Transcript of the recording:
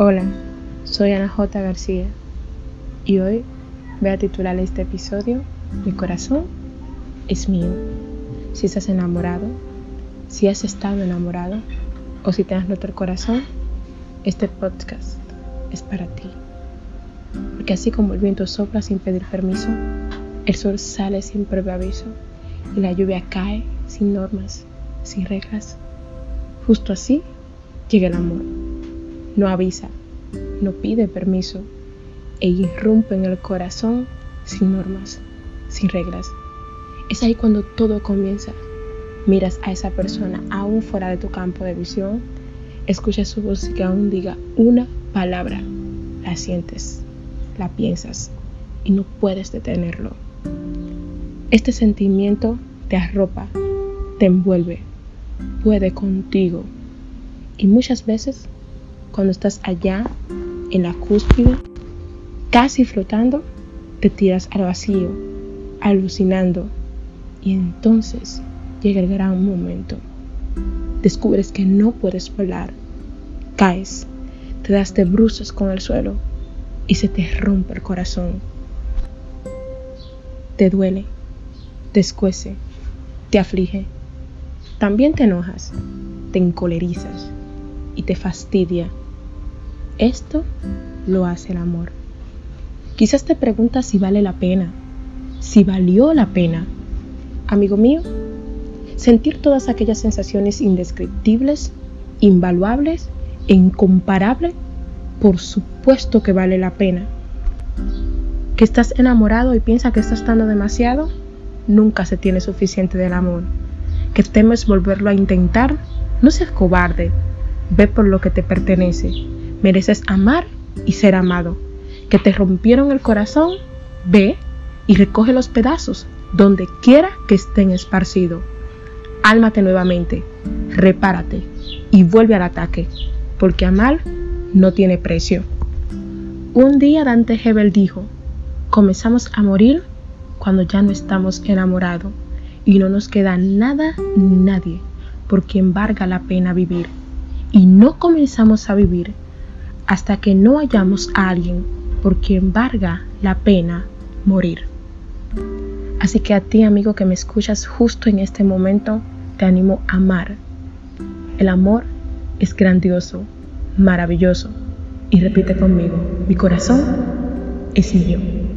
Hola, soy Ana J. García y hoy voy a titular este episodio Mi corazón es mío. Si estás enamorado, si has estado enamorado o si te has roto el corazón, este podcast es para ti. Porque así como el viento sopla sin pedir permiso, el sol sale sin previo aviso y la lluvia cae sin normas, sin reglas, justo así llega el amor no avisa, no pide permiso e irrumpe en el corazón sin normas, sin reglas. Es ahí cuando todo comienza. Miras a esa persona aún fuera de tu campo de visión, escuchas su voz que aún diga una palabra, la sientes, la piensas y no puedes detenerlo. Este sentimiento te arropa, te envuelve, puede contigo y muchas veces cuando estás allá en la cúspide, casi flotando, te tiras al vacío, alucinando. Y entonces llega el gran momento. Descubres que no puedes volar. Caes, te das de bruces con el suelo y se te rompe el corazón. Te duele, te escuece, te aflige. También te enojas, te encolerizas y te fastidia esto lo hace el amor. Quizás te preguntas si vale la pena, si valió la pena. Amigo mío, sentir todas aquellas sensaciones indescriptibles, invaluables e incomparables, por supuesto que vale la pena. Que estás enamorado y piensas que estás dando demasiado, nunca se tiene suficiente del amor. Que temes volverlo a intentar, no seas cobarde, ve por lo que te pertenece Mereces amar y ser amado. Que te rompieron el corazón, ve y recoge los pedazos donde quiera que estén esparcidos. Álmate nuevamente, repárate y vuelve al ataque, porque amar no tiene precio. Un día Dante Hebel dijo, comenzamos a morir cuando ya no estamos enamorados y no nos queda nada ni nadie por quien valga la pena vivir. Y no comenzamos a vivir hasta que no hallamos a alguien por quien valga la pena morir. Así que a ti, amigo que me escuchas justo en este momento, te animo a amar. El amor es grandioso, maravilloso. Y repite conmigo, mi corazón es mío.